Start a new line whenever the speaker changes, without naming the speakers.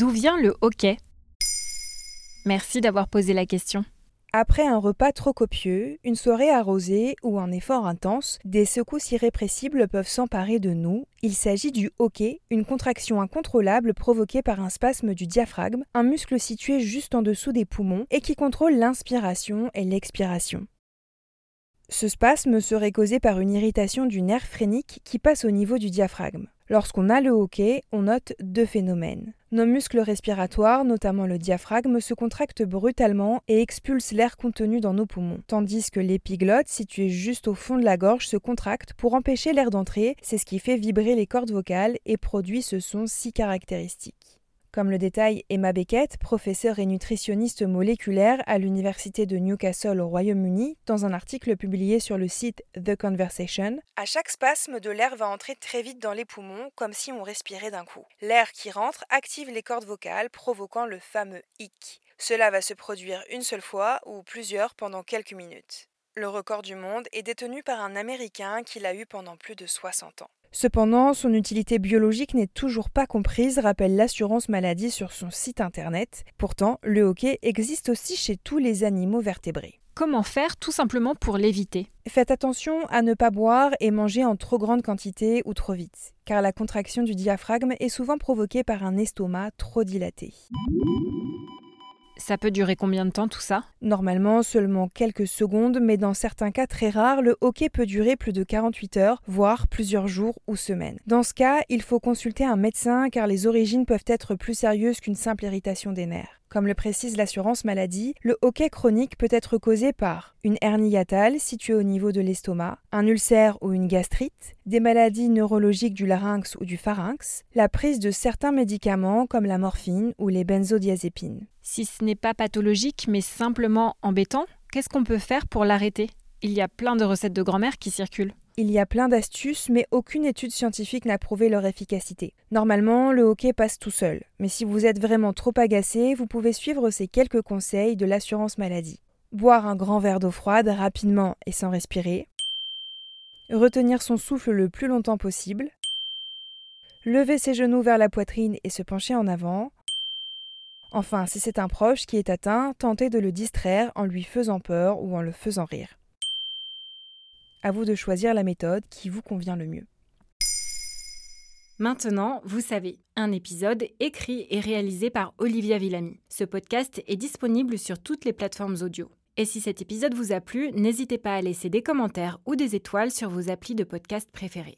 D'où vient le hockey Merci d'avoir posé la question.
Après un repas trop copieux, une soirée arrosée ou un effort intense, des secousses irrépressibles peuvent s'emparer de nous. Il s'agit du hoquet, une contraction incontrôlable provoquée par un spasme du diaphragme, un muscle situé juste en dessous des poumons et qui contrôle l'inspiration et l'expiration. Ce spasme serait causé par une irritation du nerf phrénique qui passe au niveau du diaphragme. Lorsqu'on a le hoquet, on note deux phénomènes. Nos muscles respiratoires, notamment le diaphragme, se contractent brutalement et expulsent l'air contenu dans nos poumons, tandis que l'épiglotte, située juste au fond de la gorge, se contracte pour empêcher l'air d'entrer, c'est ce qui fait vibrer les cordes vocales et produit ce son si caractéristique. Comme le détaille Emma Beckett, professeure et nutritionniste moléculaire à l'Université de Newcastle au Royaume-Uni, dans un article publié sur le site The Conversation, à chaque spasme de l'air va entrer très vite dans les poumons, comme si on respirait d'un coup. L'air qui rentre active les cordes vocales, provoquant le fameux hic. Cela va se produire une seule fois ou plusieurs pendant quelques minutes. Le record du monde est détenu par un Américain qui l'a eu pendant plus de 60 ans. Cependant, son utilité biologique n'est toujours pas comprise, rappelle l'assurance maladie sur son site internet. Pourtant, le hockey existe aussi chez tous les animaux vertébrés.
Comment faire tout simplement pour l'éviter?
Faites attention à ne pas boire et manger en trop grande quantité ou trop vite, car la contraction du diaphragme est souvent provoquée par un estomac trop dilaté.
Ça peut durer combien de temps tout ça?
Normalement seulement quelques secondes, mais dans certains cas très rares, le hockey peut durer plus de 48 heures, voire plusieurs jours ou semaines. Dans ce cas, il faut consulter un médecin car les origines peuvent être plus sérieuses qu'une simple irritation des nerfs. Comme le précise l'assurance maladie, le hoquet chronique peut être causé par une hernie située au niveau de l'estomac, un ulcère ou une gastrite, des maladies neurologiques du larynx ou du pharynx, la prise de certains médicaments comme la morphine ou les benzodiazépines.
Si ce n'est pas pathologique mais simplement embêtant, qu'est-ce qu'on peut faire pour l'arrêter? Il y a plein de recettes de grand-mère qui circulent.
Il y a plein d'astuces, mais aucune étude scientifique n'a prouvé leur efficacité. Normalement, le hockey passe tout seul, mais si vous êtes vraiment trop agacé, vous pouvez suivre ces quelques conseils de l'assurance maladie. Boire un grand verre d'eau froide rapidement et sans respirer. Retenir son souffle le plus longtemps possible. Lever ses genoux vers la poitrine et se pencher en avant. Enfin, si c'est un proche qui est atteint, tentez de le distraire en lui faisant peur ou en le faisant rire. À vous de choisir la méthode qui vous convient le mieux.
Maintenant, vous savez, un épisode écrit et réalisé par Olivia Villamy. Ce podcast est disponible sur toutes les plateformes audio. Et si cet épisode vous a plu, n'hésitez pas à laisser des commentaires ou des étoiles sur vos applis de podcast préférés.